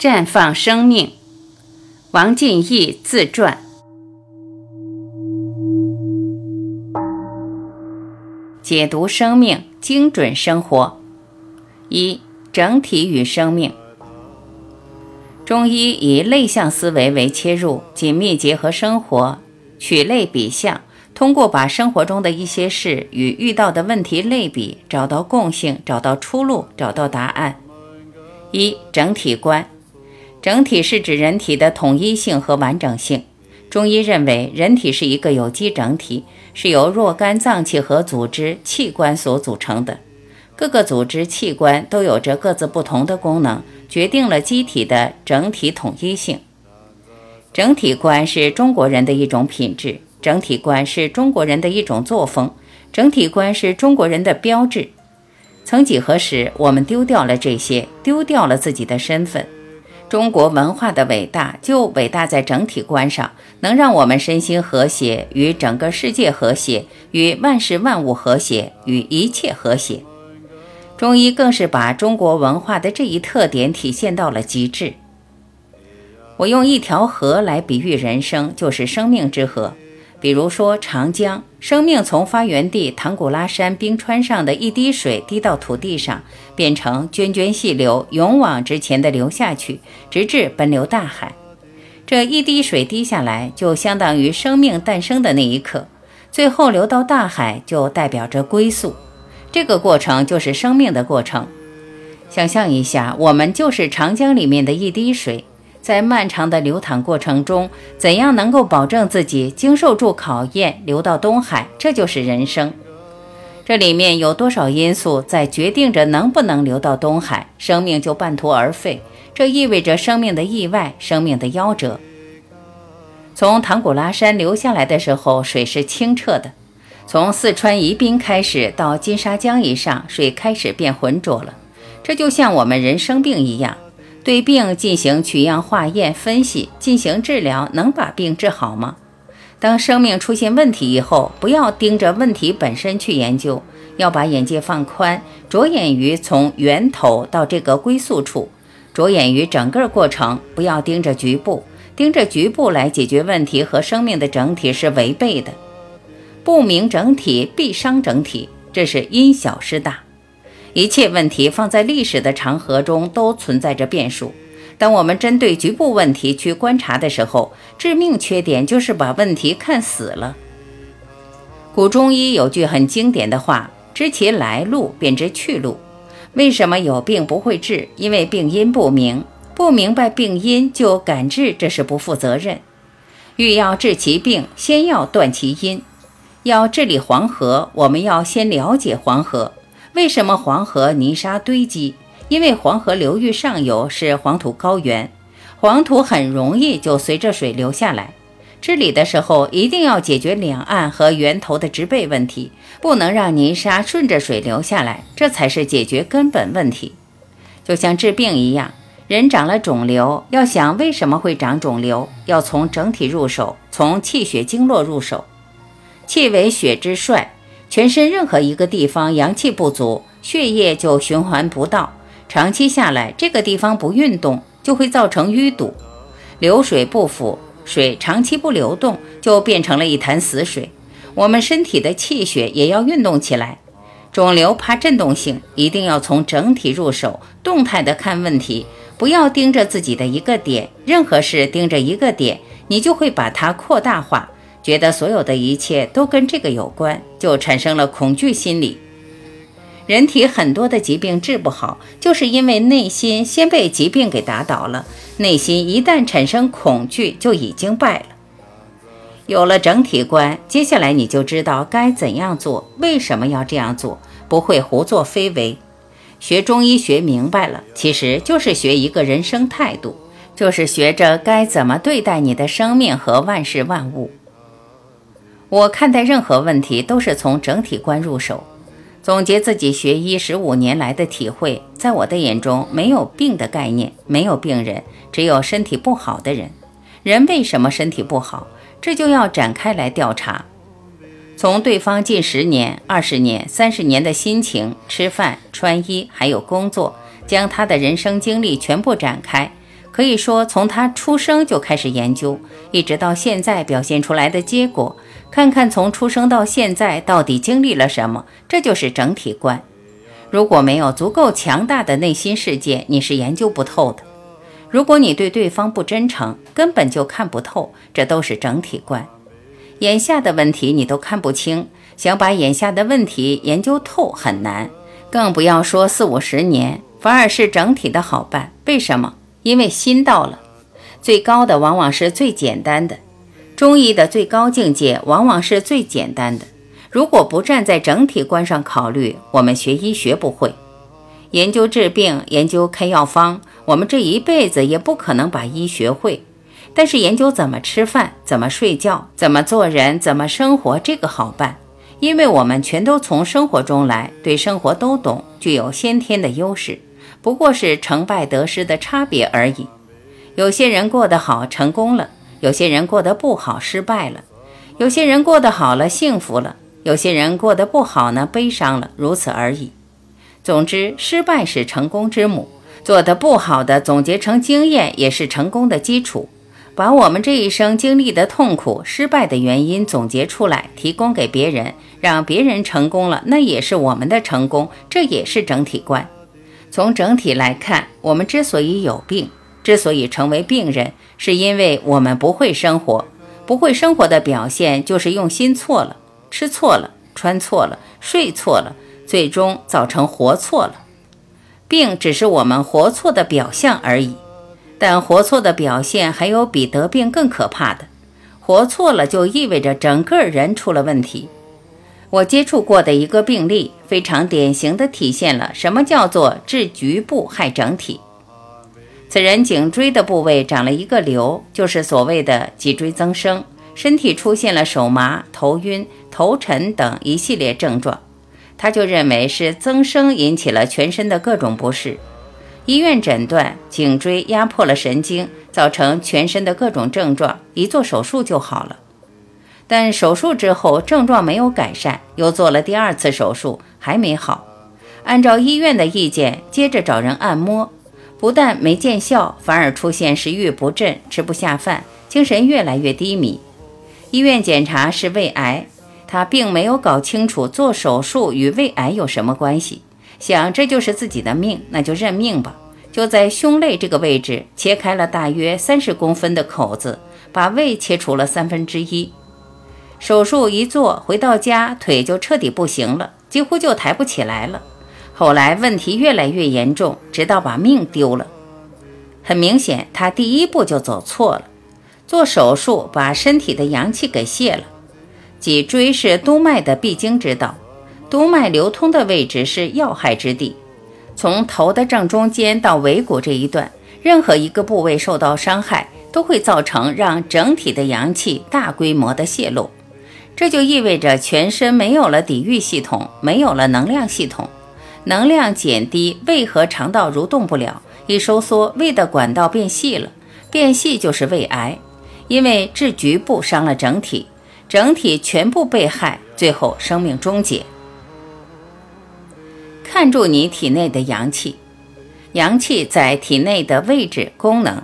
绽放生命，王进义自传。解读生命，精准生活。一、整体与生命。中医以类象思维为切入，紧密结合生活，取类比象，通过把生活中的一些事与遇到的问题类比，找到共性，找到出路，找到答案。一、整体观。整体是指人体的统一性和完整性。中医认为，人体是一个有机整体，是由若干脏器和组织器官所组成的。各个组织器官都有着各自不同的功能，决定了机体的整体统一性。整体观是中国人的一种品质，整体观是中国人的一种作风，整体观是中国人的标志。曾几何时，我们丢掉了这些，丢掉了自己的身份。中国文化的伟大，就伟大在整体观上，能让我们身心和谐，与整个世界和谐，与万事万物和谐，与一切和谐。中医更是把中国文化的这一特点体现到了极致。我用一条河来比喻人生，就是生命之河。比如说长江，生命从发源地唐古拉山冰川上的一滴水滴到土地上，变成涓涓细流，勇往直前地流下去，直至奔流大海。这一滴水滴下来，就相当于生命诞生的那一刻；最后流到大海，就代表着归宿。这个过程就是生命的过程。想象一下，我们就是长江里面的一滴水。在漫长的流淌过程中，怎样能够保证自己经受住考验，流到东海？这就是人生。这里面有多少因素在决定着能不能流到东海，生命就半途而废。这意味着生命的意外，生命的夭折。从唐古拉山流下来的时候，水是清澈的；从四川宜宾开始到金沙江以上，水开始变浑浊了。这就像我们人生病一样。对病进行取样化验分析，进行治疗，能把病治好吗？当生命出现问题以后，不要盯着问题本身去研究，要把眼界放宽，着眼于从源头到这个归宿处，着眼于整个过程，不要盯着局部，盯着局部来解决问题和生命的整体是违背的。不明整体必伤整体，这是因小失大。一切问题放在历史的长河中都存在着变数。当我们针对局部问题去观察的时候，致命缺点就是把问题看死了。古中医有句很经典的话：“知其来路，便知去路。”为什么有病不会治？因为病因不明，不明白病因就敢治，这是不负责任。欲要治其病，先要断其因。要治理黄河，我们要先了解黄河。为什么黄河泥沙堆积？因为黄河流域上游是黄土高原，黄土很容易就随着水流下来。治理的时候一定要解决两岸和源头的植被问题，不能让泥沙顺着水流下来，这才是解决根本问题。就像治病一样，人长了肿瘤，要想为什么会长肿瘤，要从整体入手，从气血经络入手。气为血之帅。全身任何一个地方阳气不足，血液就循环不到。长期下来，这个地方不运动，就会造成淤堵。流水不腐，水长期不流动，就变成了一潭死水。我们身体的气血也要运动起来。肿瘤怕震动性，一定要从整体入手，动态的看问题，不要盯着自己的一个点。任何事盯着一个点，你就会把它扩大化。觉得所有的一切都跟这个有关，就产生了恐惧心理。人体很多的疾病治不好，就是因为内心先被疾病给打倒了。内心一旦产生恐惧，就已经败了。有了整体观，接下来你就知道该怎样做，为什么要这样做，不会胡作非为。学中医学明白了，其实就是学一个人生态度，就是学着该怎么对待你的生命和万事万物。我看待任何问题都是从整体观入手，总结自己学医十五年来的体会。在我的眼中，没有病的概念，没有病人，只有身体不好的人。人为什么身体不好？这就要展开来调查，从对方近十年、二十年、三十年的心情、吃饭、穿衣，还有工作，将他的人生经历全部展开，可以说从他出生就开始研究，一直到现在表现出来的结果，看看从出生到现在到底经历了什么，这就是整体观。如果没有足够强大的内心世界，你是研究不透的。如果你对对方不真诚，根本就看不透，这都是整体观。眼下的问题你都看不清，想把眼下的问题研究透很难，更不要说四五十年，反而是整体的好办。为什么？因为心到了，最高的往往是最简单的。中医的最高境界往往是最简单的。如果不站在整体观上考虑，我们学医学不会研究治病、研究开药方，我们这一辈子也不可能把医学会。但是研究怎么吃饭、怎么睡觉、怎么做人、怎么生活，这个好办，因为我们全都从生活中来，对生活都懂，具有先天的优势，不过是成败得失的差别而已。有些人过得好，成功了；有些人过得不好，失败了；有些人过得好了，幸福了。有些人过得不好呢，悲伤了，如此而已。总之，失败是成功之母，做得不好的总结成经验，也是成功的基础。把我们这一生经历的痛苦、失败的原因总结出来，提供给别人，让别人成功了，那也是我们的成功，这也是整体观。从整体来看，我们之所以有病，之所以成为病人，是因为我们不会生活。不会生活的表现，就是用心错了。吃错了，穿错了，睡错了，最终造成活错了。病只是我们活错的表象而已，但活错的表现还有比得病更可怕的。活错了就意味着整个人出了问题。我接触过的一个病例，非常典型的体现了什么叫做治局部害整体。此人颈椎的部位长了一个瘤，就是所谓的脊椎增生。身体出现了手麻、头晕、头沉等一系列症状，他就认为是增生引起了全身的各种不适。医院诊断颈椎压迫了神经，造成全身的各种症状，一做手术就好了。但手术之后症状没有改善，又做了第二次手术还没好。按照医院的意见，接着找人按摩，不但没见效，反而出现食欲不振、吃不下饭、精神越来越低迷。医院检查是胃癌，他并没有搞清楚做手术与胃癌有什么关系，想这就是自己的命，那就认命吧。就在胸肋这个位置切开了大约三十公分的口子，把胃切除了三分之一。手术一做，回到家腿就彻底不行了，几乎就抬不起来了。后来问题越来越严重，直到把命丢了。很明显，他第一步就走错了。做手术把身体的阳气给泄了，脊椎是督脉的必经之道，督脉流通的位置是要害之地。从头的正中间到尾骨这一段，任何一个部位受到伤害，都会造成让整体的阳气大规模的泄露。这就意味着全身没有了抵御系统，没有了能量系统，能量减低，胃和肠道蠕动不了，一收缩，胃的管道变细了，变细就是胃癌。因为治局部伤了整体，整体全部被害，最后生命终结。看住你体内的阳气，阳气在体内的位置功能。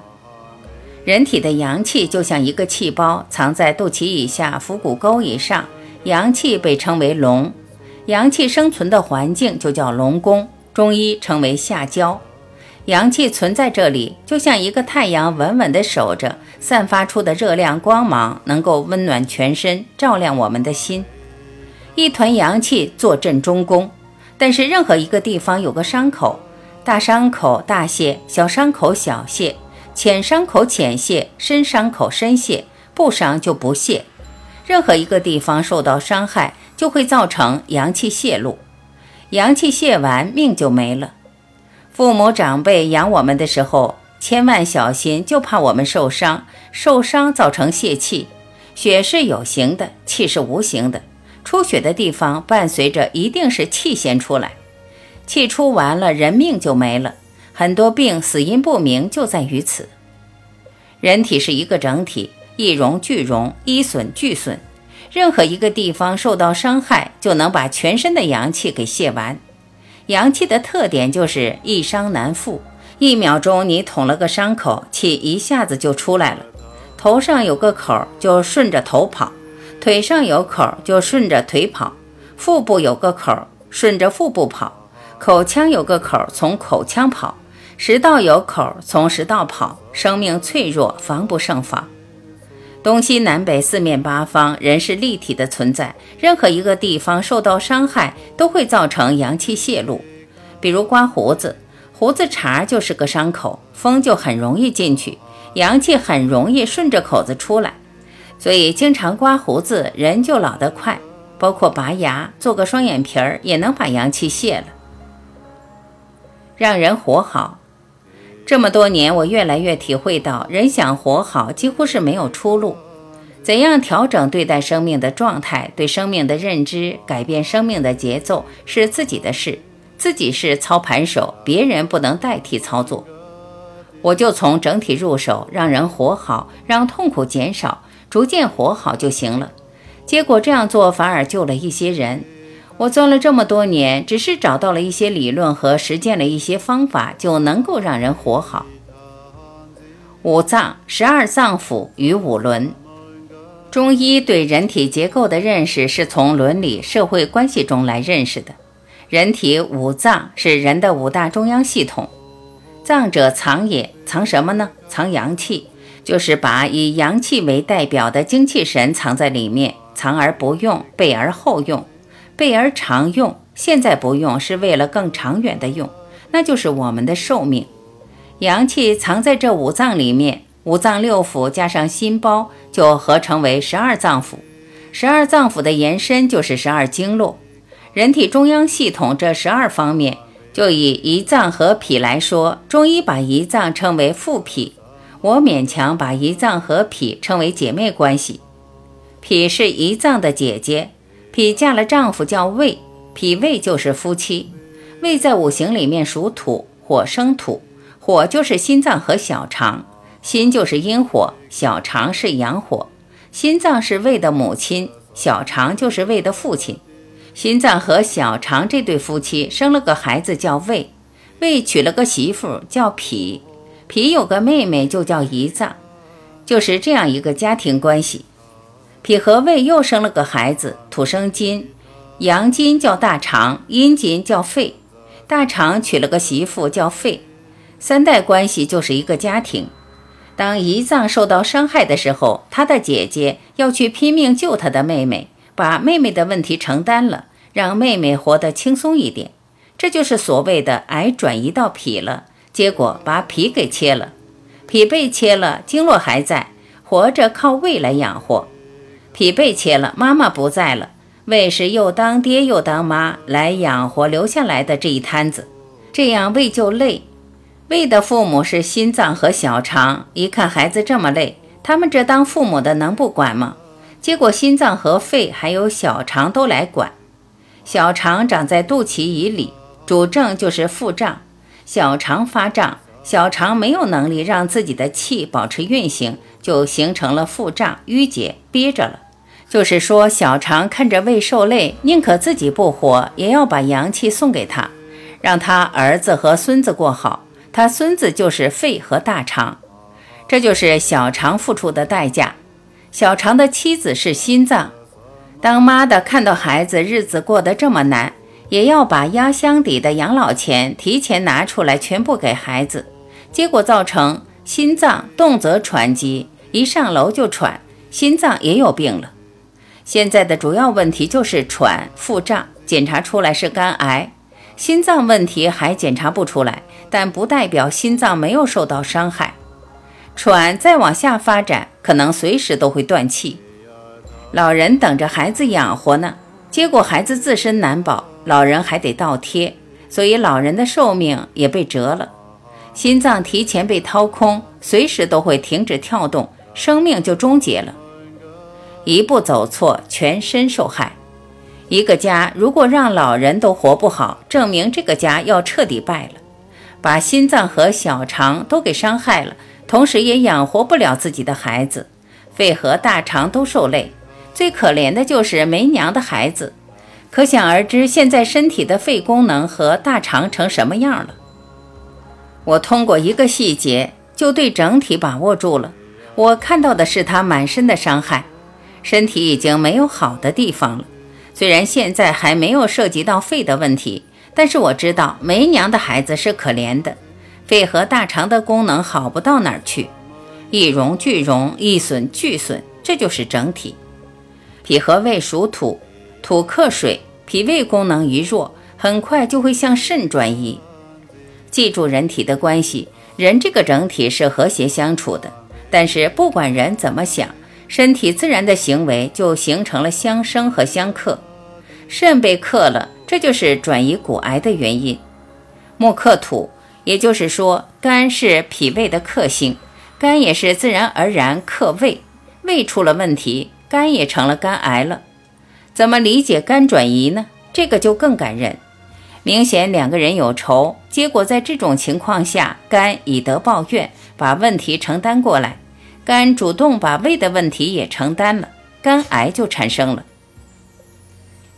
人体的阳气就像一个气包，藏在肚脐以下、腹股沟以上，阳气被称为龙，阳气生存的环境就叫龙宫，中医称为下焦。阳气存在这里，就像一个太阳稳稳地守着，散发出的热量光芒能够温暖全身，照亮我们的心。一团阳气坐镇中宫，但是任何一个地方有个伤口，大伤口大泄，小伤口小泄，浅伤口浅泄，深伤口深泄，不伤就不泄。任何一个地方受到伤害，就会造成阳气泄露，阳气泄完，命就没了。父母长辈养我们的时候，千万小心，就怕我们受伤。受伤造成泄气，血是有形的，气是无形的。出血的地方伴随着一定是气先出来，气出完了，人命就没了。很多病死因不明就在于此。人体是一个整体，一荣俱荣，一损俱损。任何一个地方受到伤害，就能把全身的阳气给泄完。阳气的特点就是易伤难复，一秒钟你捅了个伤口，气一下子就出来了。头上有个口，就顺着头跑；腿上有口，就顺着腿跑；腹部有个口，顺着腹部跑；口腔有个口，从口腔跑；食道有口，从食道跑。生命脆弱，防不胜防。东西南北四面八方，人是立体的存在，任何一个地方受到伤害，都会造成阳气泄露。比如刮胡子，胡子茬就是个伤口，风就很容易进去，阳气很容易顺着口子出来。所以经常刮胡子，人就老得快。包括拔牙、做个双眼皮儿，也能把阳气泄了，让人活好。这么多年，我越来越体会到，人想活好，几乎是没有出路。怎样调整对待生命的状态，对生命的认知，改变生命的节奏，是自己的事，自己是操盘手，别人不能代替操作。我就从整体入手，让人活好，让痛苦减少，逐渐活好就行了。结果这样做反而救了一些人。我钻了这么多年，只是找到了一些理论和实践了一些方法，就能够让人活好。五脏、十二脏腑与五伦，中医对人体结构的认识是从伦理社会关系中来认识的。人体五脏是人的五大中央系统，脏者藏也，藏什么呢？藏阳气，就是把以阳气为代表的精气神藏在里面，藏而不用，备而后用。备而常用，现在不用是为了更长远的用，那就是我们的寿命。阳气藏在这五脏里面，五脏六腑加上心包，就合成为十二脏腑。十二脏腑的延伸就是十二经络。人体中央系统这十二方面，就以胰脏和脾来说，中医把胰脏称为父脾，我勉强把胰脏和脾称为姐妹关系。脾是胰脏的姐姐。脾嫁了丈夫叫胃，脾胃就是夫妻。胃在五行里面属土，火生土，火就是心脏和小肠，心就是阴火，小肠是阳火。心脏是胃的母亲，小肠就是胃的父亲。心脏和小肠这对夫妻生了个孩子叫胃，胃娶了个媳妇叫脾，脾有个妹妹就叫胰脏，就是这样一个家庭关系。脾和胃又生了个孩子，土生金，阳金叫大肠，阴金叫肺。大肠娶了个媳妇叫肺，三代关系就是一个家庭。当胰脏受到伤害的时候，他的姐姐要去拼命救他的妹妹，把妹妹的问题承担了，让妹妹活得轻松一点。这就是所谓的癌转移到脾了，结果把脾给切了，脾被切了，经络还在，活着靠胃来养活。脾被切了，妈妈不在了，胃是又当爹又当妈来养活留下来的这一摊子，这样胃就累。胃的父母是心脏和小肠，一看孩子这么累，他们这当父母的能不管吗？结果心脏和肺还有小肠都来管。小肠长在肚脐以里，主症就是腹胀。小肠发胀，小肠没有能力让自己的气保持运行，就形成了腹胀淤结，憋着了。就是说，小肠看着胃受累，宁可自己不活，也要把阳气送给他，让他儿子和孙子过好。他孙子就是肺和大肠，这就是小肠付出的代价。小肠的妻子是心脏，当妈的看到孩子日子过得这么难，也要把压箱底的养老钱提前拿出来，全部给孩子，结果造成心脏动则喘急，一上楼就喘，心脏也有病了。现在的主要问题就是喘、腹胀，检查出来是肝癌。心脏问题还检查不出来，但不代表心脏没有受到伤害。喘再往下发展，可能随时都会断气。老人等着孩子养活呢，结果孩子自身难保，老人还得倒贴，所以老人的寿命也被折了。心脏提前被掏空，随时都会停止跳动，生命就终结了。一步走错，全身受害。一个家如果让老人都活不好，证明这个家要彻底败了。把心脏和小肠都给伤害了，同时也养活不了自己的孩子，肺和大肠都受累。最可怜的就是没娘的孩子。可想而知，现在身体的肺功能和大肠成什么样了。我通过一个细节就对整体把握住了。我看到的是他满身的伤害，身体已经没有好的地方了。虽然现在还没有涉及到肺的问题，但是我知道没娘的孩子是可怜的，肺和大肠的功能好不到哪儿去，一荣俱荣，一损俱损，这就是整体。脾和胃属土，土克水，脾胃功能一弱，很快就会向肾转移。记住人体的关系，人这个整体是和谐相处的。但是不管人怎么想，身体自然的行为就形成了相生和相克。肾被克了，这就是转移骨癌的原因。木克土，也就是说肝是脾胃的克星，肝也是自然而然克胃，胃出了问题，肝也成了肝癌了。怎么理解肝转移呢？这个就更感人。明显两个人有仇，结果在这种情况下，肝以德报怨，把问题承担过来，肝主动把胃的问题也承担了，肝癌就产生了。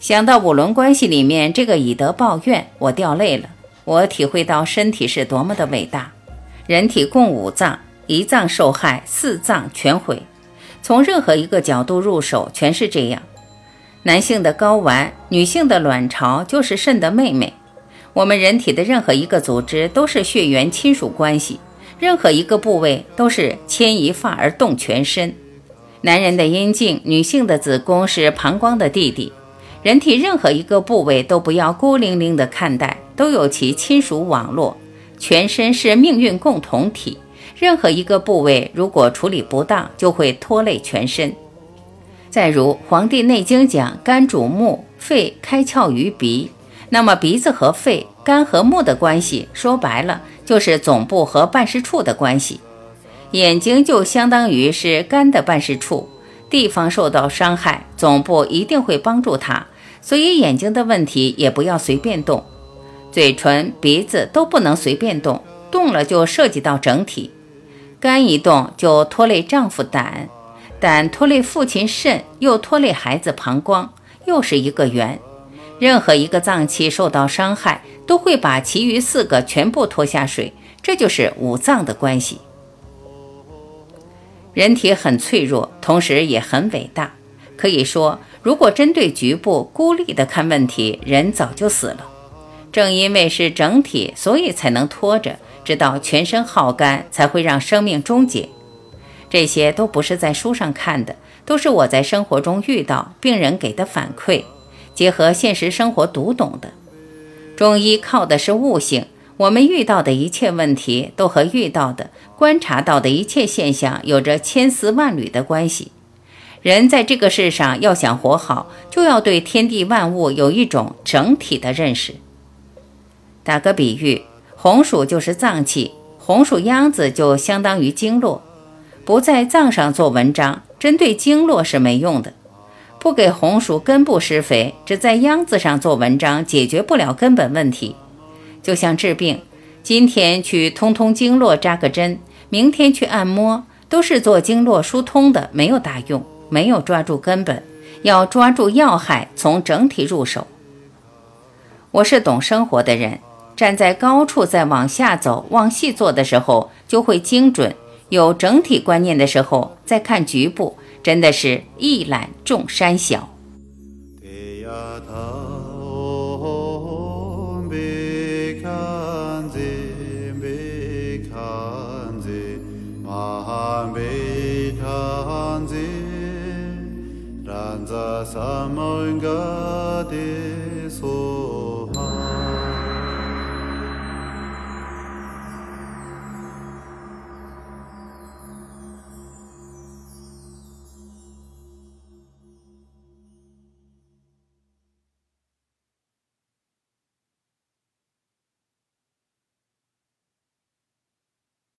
想到五伦关系里面这个以德报怨，我掉泪了。我体会到身体是多么的伟大。人体共五脏，一脏受害，四脏全毁。从任何一个角度入手，全是这样。男性的睾丸，女性的卵巢就是肾的妹妹。我们人体的任何一个组织都是血缘亲属关系，任何一个部位都是牵一发而动全身。男人的阴茎，女性的子宫是膀胱的弟弟。人体任何一个部位都不要孤零零地看待，都有其亲属网络。全身是命运共同体，任何一个部位如果处理不当，就会拖累全身。再如《黄帝内经》讲，肝主目，肺开窍于鼻。那么鼻子和肺、肝和目的关系，说白了就是总部和办事处的关系。眼睛就相当于是肝的办事处，地方受到伤害，总部一定会帮助他。所以眼睛的问题也不要随便动，嘴唇、鼻子都不能随便动，动了就涉及到整体。肝一动就拖累丈夫胆，胆拖累父亲肾，又拖累孩子膀胱，又是一个圆。任何一个脏器受到伤害，都会把其余四个全部拖下水，这就是五脏的关系。人体很脆弱，同时也很伟大。可以说，如果针对局部孤立的看问题，人早就死了。正因为是整体，所以才能拖着，直到全身耗干，才会让生命终结。这些都不是在书上看的，都是我在生活中遇到病人给的反馈。结合现实生活读懂的中医靠的是悟性，我们遇到的一切问题都和遇到的、观察到的一切现象有着千丝万缕的关系。人在这个世上要想活好，就要对天地万物有一种整体的认识。打个比喻，红薯就是脏器，红薯秧子就相当于经络。不在脏上做文章，针对经络是没用的。不给红薯根部施肥，只在秧子上做文章，解决不了根本问题。就像治病，今天去通通经络扎个针，明天去按摩，都是做经络疏通的，没有大用，没有抓住根本。要抓住要害，从整体入手。我是懂生活的人，站在高处再往下走，往细做的时候就会精准；有整体观念的时候，再看局部。真的是一览众山小。